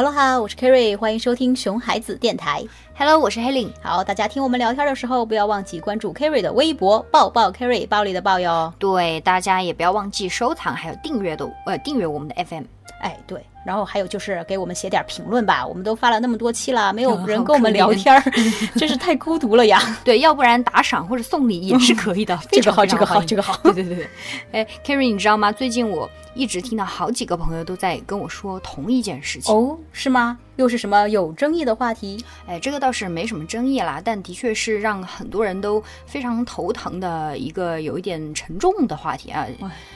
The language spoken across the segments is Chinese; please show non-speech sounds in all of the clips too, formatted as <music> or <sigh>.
哈喽哈，我是 Kerry，欢迎收听熊孩子电台。Hello，我是 Helen。好，大家听我们聊天的时候，不要忘记关注 Kerry 的微博“抱抱 Kerry”，暴力的抱哟。对，大家也不要忘记收藏，还有订阅的呃订阅我们的 FM。哎，对，然后还有就是给我们写点评论吧，我们都发了那么多期了，没有人跟我们聊天儿，<laughs> 真是太孤独了呀。对，要不然打赏或者送礼也是可以的。<laughs> 这个好，这个好，这个好。<laughs> 对对对对，哎，Kerry，你知道吗？最近我一直听到好几个朋友都在跟我说同一件事情。哦，是吗？又是什么有争议的话题？哎，这个倒是没什么争议啦，但的确是让很多人都非常头疼的一个有一点沉重的话题啊。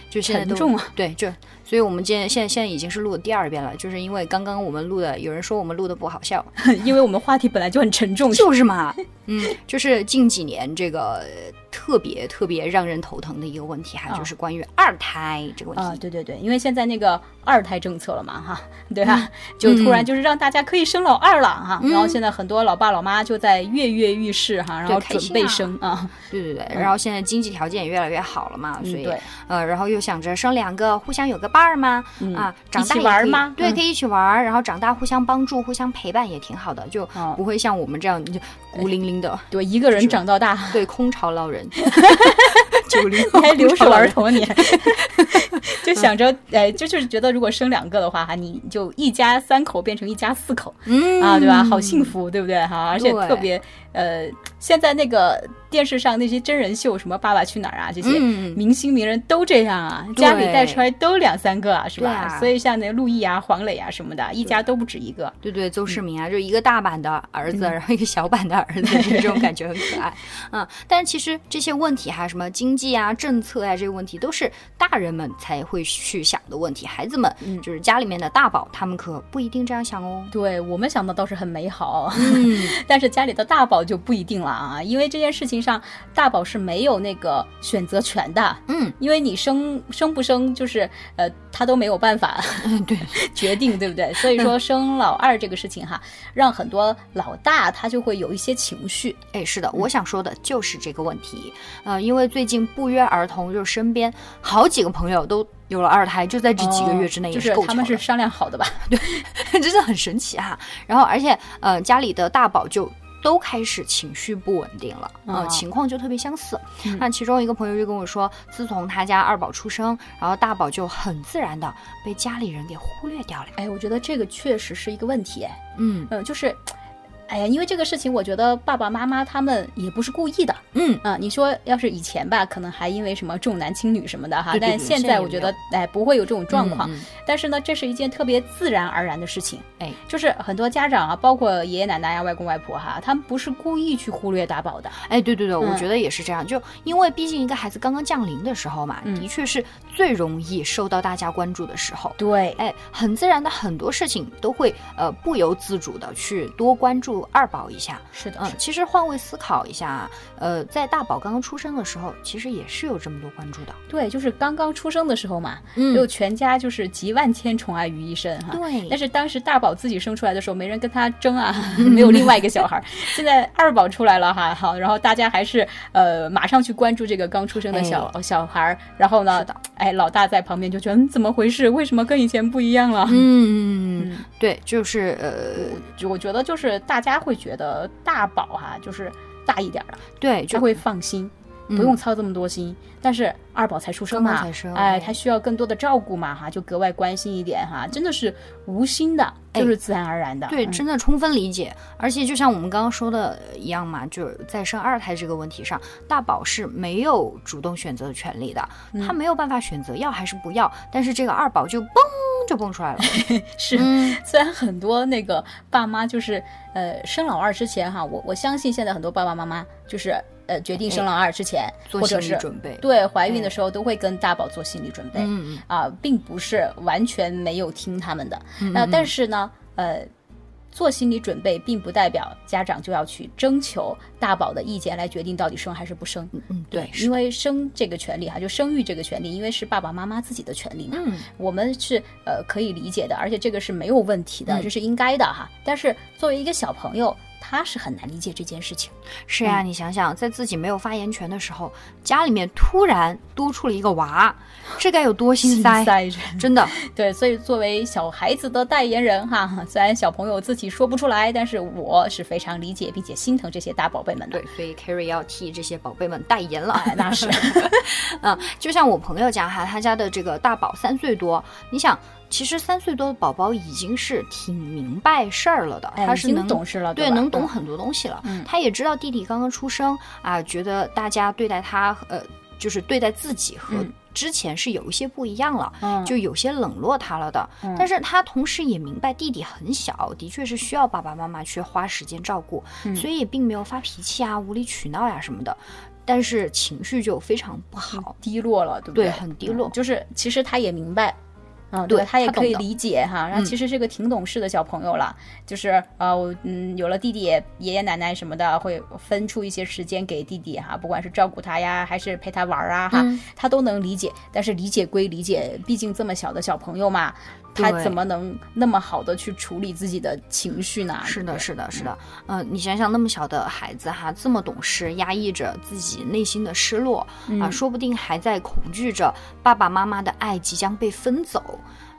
就现在都沉重啊！对，就所以我们今天现在现在已经是录的第二遍了，就是因为刚刚我们录的，有人说我们录的不好笑，<laughs> 因为我们话题本来就很沉重，就是嘛，嗯，就是近几年这个呃特别特别让人头疼的一个问题哈，啊。就是关于二胎这个问题。啊，对对对，因为现在那个二胎政策了嘛，哈，对吧？就突然就是让大家可以生老二了哈，然后现在很多老爸老妈就在跃跃欲试哈，然后准备生啊，<laughs> 对对对，然后现在经济条件也越来越好了嘛，所以呃，然后又想着生两个，互相有个伴儿嘛，啊，长大玩儿吗对，嗯。可以一起玩儿，然后长大互相帮助、互相陪伴也挺好的，就哦。不会像我们这样就孤零零的，对，一个人长到大，对，空巢老人，<laughs> 九零还留守儿童年，<laughs> 就想着，哎，就就是觉得如果生两个的话，哈，你就一家三口变成一家四口，嗯啊，对吧？好幸福，对不对？哈，而且特别，呃，现在那个电视上那些真人秀，什么《爸爸去哪儿》啊，这些嗯明星名人都这样啊，家里带出来都两三个啊，是吧？啊所以像那陆毅啊、黄磊啊什么的，一家都不止一个。对对，邹市明啊，就一个大版的儿嗯子，然后一个小版的儿子，就这种感觉很可爱。嗯，但是其实这些问题哈，什么经济啊、政策啊，这些问题都是大人们才会去想的问题，孩子们嗯就是家里面的大宝，他们可不一定这样想哦。对我们想的倒是很美好，嗯，<laughs> 但是家里的大宝就不一定了啊，因为这件事情上，大宝是没有那个选择权的。嗯，因为你生生不生，就是呃，他都没有办法对，<laughs> 决定，对不对？所以说生老二这个事情哈，让很多老大他就会有一些情绪。哎，是的，我想说的就是这个问题。呃，因为最近不约而同，就是身边好几个朋友都有了二胎，就在这几个月之内哦就也是他们是商量好的吧？<laughs> 对 <laughs> 真的很神奇哈、然后，而且呃，家里的大宝就。都开始情绪不稳定了，呃，哦情况就特别相似。嗯那其中一个朋友就跟我说，自从他家二宝出生，然后大宝就很自然的被家里人给忽略掉了。哎，我觉得这个确实是一个问题，哎，嗯呃，就是。哎呀，因为这个事情，我觉得爸爸妈妈他们也不是故意的嗯，啊。你说要是以前吧，可能还因为什么重男轻女什么的哈，对对但现在我觉得哎不会有这种状况。嗯嗯但是呢，这是一件特别自然而然的事情。哎，就是很多家长啊，包括爷爷奶奶呀、外公外婆哈，他们不是故意去忽略打宝的。哎，对对对，我嗯觉得也是这样。就因为毕竟一个孩子刚刚降临的时候嘛，嗯的确是最容易受到大家关注的时候。对，哎，很自然的很多事情都会呃不由自主的去多关注二宝一下。是的，嗯，其实换位思考一下啊，呃，在大宝刚刚出生的时候，其实也是有这么多关注的。对，就是刚刚出生的时候嘛，嗯就全家就是集万千宠爱于一身哈。对但是当时大宝自己生出来的时候，没人跟他争啊，<laughs> 没有另外一个小孩儿。现在二宝出来了哈，好，然后大家还是呃马上去关注这个刚出生的小、小孩儿，然后呢，哎，老大在旁边就觉得、嗯、怎么回事？为什么跟以前不一样了？嗯，对，就是呃，就我觉得就是大家会觉得大宝哈、就是大一点儿了，对，就会放心。嗯不用操这么多心，但是二宝才出生嘛，才生哎，哎他需要更多的照顾嘛，哈，就格外关心一点哈，真的是无心的，哎就是自然而然的，对，嗯真的充分理解。而且就像我们刚刚说的一样嘛，就是在生二胎这个问题上，大宝是没有主动选择的权利的，他没有办法选择要还是不要。但是这个二宝就嘣就蹦出来了。<laughs> 是。嗯，虽然很多那个爸妈就是呃生老二之前哈，我我相信现在很多爸爸妈妈就是呃决定生老二之前，做或者是准备。对怀孕的时候都会跟大宝做心理准备，嗯嗯啊，并不是完全没有听他们的。嗯那、但是呢，呃，做心理准备并不代表家长就要去征求大宝的意见来决定到底生还是不生。嗯嗯，对，因为生这个权利哈，就生育这个权利，因为是爸爸妈妈自己的权利嘛，嗯我们是呃可以理解的，而且这个是没有问题的，嗯这是应该的哈。但是作为一个小朋友，他是很难理解这件事情。是呀，你想想，在自己没有发言权的时候，家里面突然多出了一个娃，这该有多心塞？真的，<laughs> 对。所以作为小孩子的代言人哈，虽然小朋友自己说不出来，但是我是非常理解并且心疼这些大宝贝们的。对，所以 Carrie 要替这些宝贝们代言了。那是，<laughs> 嗯，就像我朋友家哈，他家的这个大宝三岁多，你想。其实三岁多的宝宝已经是挺明白事儿了的，他是能懂事了，对，能懂很多东西了。他也知道弟弟刚刚出生啊，觉得大家对待他，呃，就是对待自己和之前是有一些不一样了，就有些冷落他了的。但是他同时也明白弟弟很小，的确是需要爸爸妈妈去花时间照顾，所以也并没有发脾气啊、无理取闹呀什么的。但是情绪就非常不好，低落了，对不对？对，很低落。就是其实他也明白。嗯，对他也可以理解哈，然后其实是个挺懂事的小朋友了，就是呃，我嗯有了弟弟，爷爷奶奶什么的会分出一些时间给弟弟哈，不管是照顾他呀，还是陪他玩啊哈，他都能理解。但是理解归理解，毕竟这么小的小朋友嘛。他怎么能那么好的去处理自己的情绪呢？是的，是的，是的。嗯，你想想，那么小的孩子哈，这么懂事，压抑着自己内心的失落啊，说不定还在恐惧着爸爸妈妈的爱即将被分走，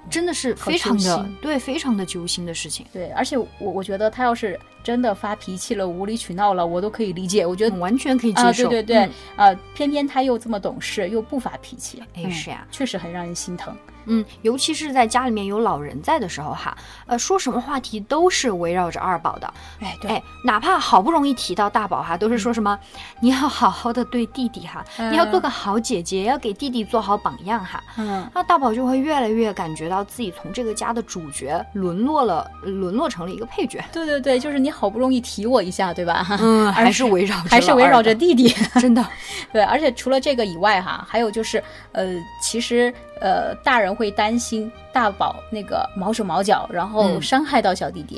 真的是非常的对，非常的揪心的事情。对，而且我我觉得他要是真的发脾气了，无理取闹了，我都可以理解，我觉得完全可以接受。对对对，啊，偏偏他又这么懂事，又不发脾气，哎，是呀，确实很让人心疼。嗯，尤其是在家里面有老人在的时候哈，呃，说什么话题都是围绕着二宝的。哎，对，哪怕好不容易提到大宝哈，都是说什么你要好好的对弟弟哈，你要做个好姐姐，要给弟弟做好榜样哈。嗯，那大宝就会越来越感觉到自己从这个家的主角沦落了，沦落成了一个配角。对对对，就是你好不容易提我一下，对吧？嗯，<laughs> 还是围绕还是围绕着弟弟，<laughs> 真的。<laughs> 对，而且除了这个以外哈，还有就是呃，其实。呃，大人会担心大宝那个毛手毛脚，然后伤害到小弟弟，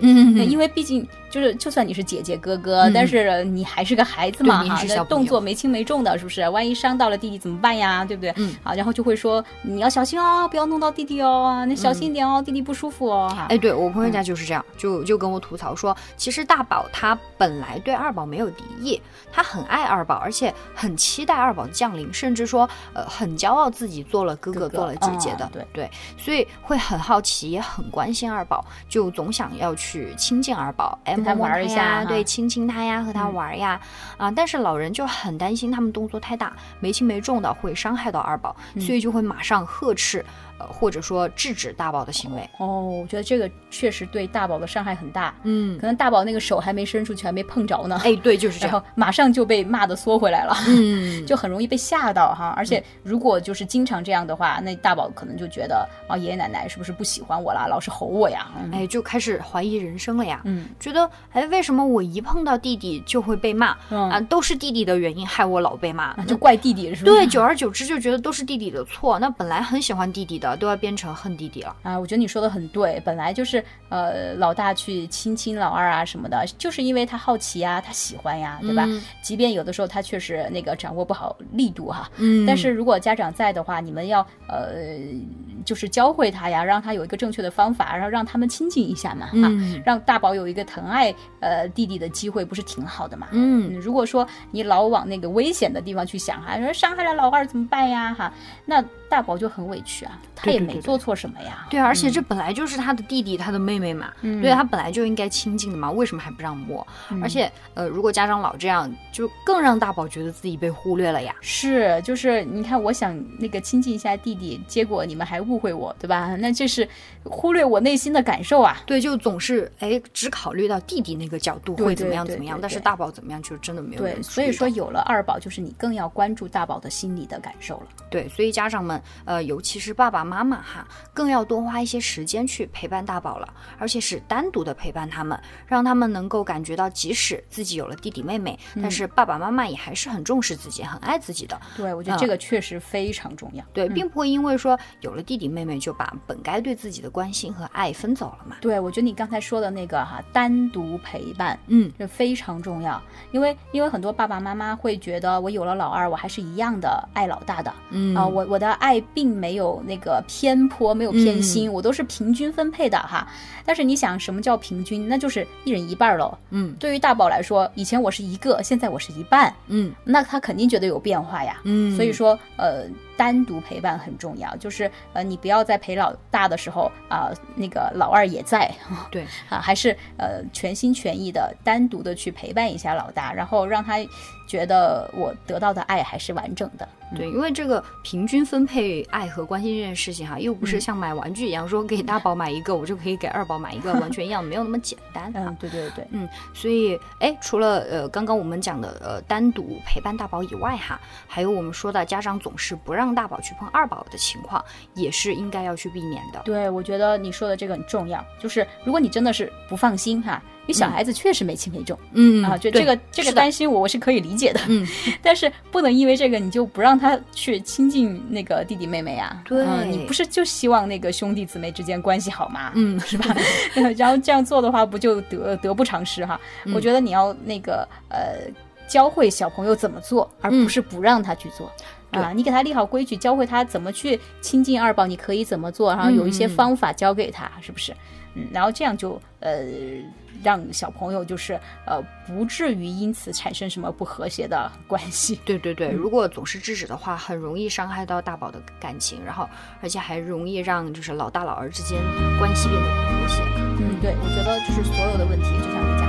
因为毕竟。就是就算你是姐姐哥哥，但是你还是个孩子嘛哈，那动作没轻没重的，是不是？万一伤到了弟弟怎么办呀？对不对？嗯，好，然后就会说你要小心哦，不要弄到弟弟哦，你小心一点哦，弟弟不舒服哦。哎，对我朋友家就是这样，就就跟我吐槽说，其实大宝他本来对二宝没有敌意，他很爱二宝，而且很期待二宝的降临，甚至说呃很骄傲自己做了哥哥做了姐姐的，对对，所以会很好奇，也很关心二宝，就总想要去亲近二宝，哎。摸摸一下，对，亲亲他呀，和他玩呀，啊！但是老人就很担心他们动作太大，没轻没重的会伤害到二宝，所以就会马上呵斥。呃，或者说制止大宝的行为哦，我觉得这个确实对大宝的伤害很大。嗯，可能大宝那个手还没伸出去，还没碰着呢。哎，对，就是这样，马上就被骂的缩回来了。嗯，就很容易被吓到哈。而且如果就是经常这样的话，那大宝可能就觉得啊，爷爷奶奶是不是不喜欢我了，老是吼我呀？哎，就开始怀疑人生了呀。嗯，觉得哎，为什么我一碰到弟弟就会被骂？啊，都是弟弟的原因害我老被骂，就怪弟弟是吧？对，久而久之就觉得都是弟弟的错。那本来很喜欢弟弟的，都要变成。恨弟弟了啊！我觉得你说的很对，本来就是呃，老大去亲亲老二啊什么的，就是因为他好奇呀，他喜欢呀，对吧？即便有的时候他确实那个掌握不好力度哈，嗯，但是如果家长在的话，你们要呃。就是教会他呀，让他有一个正确的方法，然后让他们亲近一下嘛，哈，让大宝有一个疼爱呃弟弟的机会，不是挺好的嘛？嗯，如果说你老往那个危险的地方去想哈，说伤害了老二怎么办呀？哈，那大宝就很委屈啊，他也没做错什么呀。对，而且这本来就是他的弟弟，他的妹妹嘛，对他本来就应该亲近的嘛，为什么还不让摸？而且呃，如果家长老这样，就更让大宝觉得自己被忽略了呀。是，就是你看，我想那个亲近一下弟弟，结果你们还误。会我，对吧？<laughs> 那这是忽略我内心的感受啊！对，就总是哎，只考虑到弟弟那个角度会怎么样怎么样，但是大宝怎么样，就真的没有。对，所以说有了二宝，就是你更要关注大宝的心理的感受了。对，所以家长们，呃，尤其是爸爸妈妈哈，更要多花一些时间去陪伴大宝了，而且是单独的陪伴他们，让他们能够感觉到，即使自己有了弟弟妹妹，但是爸爸妈妈也还是很重视自己，很爱自己的。对，我觉得这个确实非常重要。对，并不会因为说有了弟。弟弟妹妹就把本该对自己的关心和爱分走了嘛。对，我觉得你刚才说的那个哈，单独陪伴，嗯，这非常重要，因为因为很多爸爸妈妈会觉得我有了老二，我还是一样的爱老大的，嗯啊，我我的爱并没有那个偏颇，没有偏心，我都是平均分配的哈。但是你想，什么叫平均？那就是一人一半喽。嗯，对于大宝来说，以前我是一个，现在我是一半，嗯那他肯定觉得有变化呀。嗯，所以说，呃，单独陪伴很重要，就是呃，你不要在陪老大的时候啊、那个老二也在，<laughs> 对啊，还是呃全心全意的单独的去陪伴一下老大，然后让他觉得我得到的爱还是完整的。对，因为这个平均分配爱和关心这件事情哈，又不嗯是像买玩具一样，说给大宝买一个，我就可以给二宝买一个，完全一样，没有那么简单啊。嗯，对对对，嗯，所以哎，除了呃刚刚我们讲的呃单独陪伴大宝以外哈，还有我们说的家长总是不让大宝去碰二宝的情况，也是应该要去避免的。对，我觉得你说的这个很重要，就是如果你真的是不放心哈，因为小孩子确实没轻没重、嗯啊，就这个这个担心我我是可以理解的，嗯，但是不能因为这个你就不让他去亲近那个弟弟妹妹啊，对嗯你不是就希望那个兄弟姊妹之间关系好吗？嗯是吧？<laughs> 然后这样做的话，不就得得不偿失哈？嗯我觉得你要那个呃，教会小朋友怎么做，而不是不让他去做。对啊，你给他立好规矩，教会他怎么去亲近二宝，你可以怎么做，然后有一些方法教给他，是不是？嗯，然后这样就呃，让小朋友就是呃，不至于因此产生什么不和谐的关系。<laughs> 对对对，如果总是制止的话，很容易伤害到大宝的感情，然后而且还容易让就是老大老二之间关系变得不和谐。嗯，对，我觉得就是所有的问题，就像你讲。